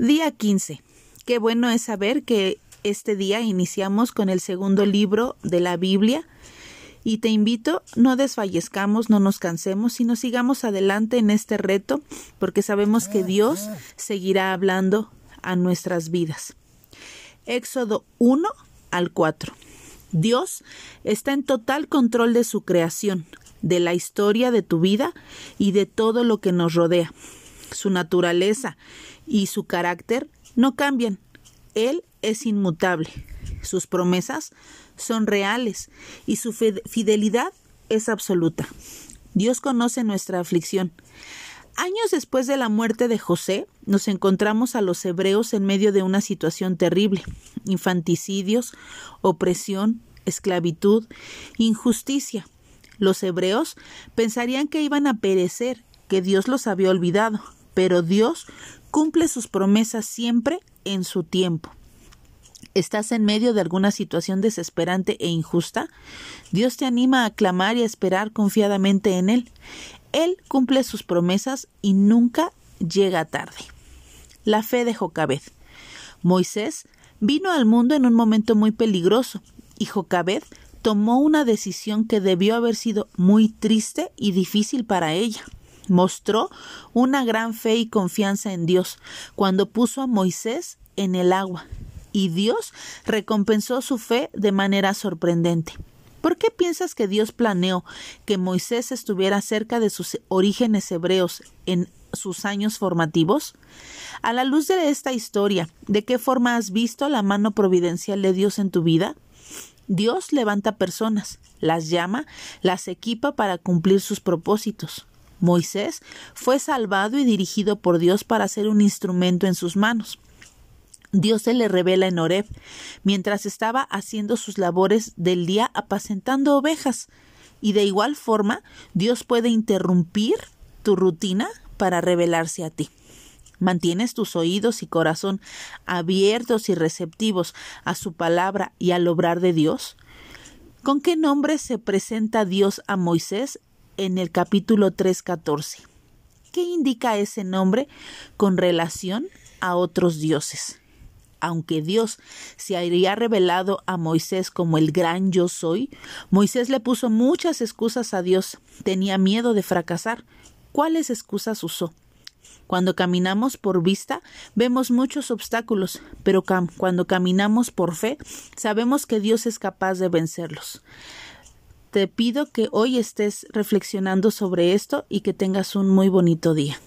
Día 15. Qué bueno es saber que este día iniciamos con el segundo libro de la Biblia y te invito, no desfallezcamos, no nos cansemos, sino sigamos adelante en este reto porque sabemos que Dios seguirá hablando a nuestras vidas. Éxodo 1 al 4. Dios está en total control de su creación, de la historia de tu vida y de todo lo que nos rodea. Su naturaleza y su carácter no cambian. Él es inmutable. Sus promesas son reales y su fidelidad es absoluta. Dios conoce nuestra aflicción. Años después de la muerte de José, nos encontramos a los hebreos en medio de una situación terrible, infanticidios, opresión, esclavitud, injusticia. Los hebreos pensarían que iban a perecer, que Dios los había olvidado, pero Dios cumple sus promesas siempre en su tiempo. ¿Estás en medio de alguna situación desesperante e injusta? Dios te anima a clamar y a esperar confiadamente en Él. Él cumple sus promesas y nunca llega tarde. La fe de Jocabed. Moisés vino al mundo en un momento muy peligroso y Jocabed tomó una decisión que debió haber sido muy triste y difícil para ella. Mostró una gran fe y confianza en Dios cuando puso a Moisés en el agua, y Dios recompensó su fe de manera sorprendente. ¿Por qué piensas que Dios planeó que Moisés estuviera cerca de sus orígenes hebreos en sus años formativos? A la luz de esta historia, ¿de qué forma has visto la mano providencial de Dios en tu vida? Dios levanta personas, las llama, las equipa para cumplir sus propósitos. Moisés fue salvado y dirigido por Dios para ser un instrumento en sus manos. Dios se le revela en Horeb, mientras estaba haciendo sus labores del día apacentando ovejas. Y de igual forma, Dios puede interrumpir tu rutina para revelarse a ti. ¿Mantienes tus oídos y corazón abiertos y receptivos a su palabra y al obrar de Dios? ¿Con qué nombre se presenta Dios a Moisés en el capítulo 3.14. ¿Qué indica ese nombre con relación a otros dioses? Aunque Dios se habría revelado a Moisés como el gran yo soy, Moisés le puso muchas excusas a Dios. Tenía miedo de fracasar. ¿Cuáles excusas usó? Cuando caminamos por vista, vemos muchos obstáculos, pero cuando caminamos por fe, sabemos que Dios es capaz de vencerlos te pido que hoy estés reflexionando sobre esto y que tengas un muy bonito día.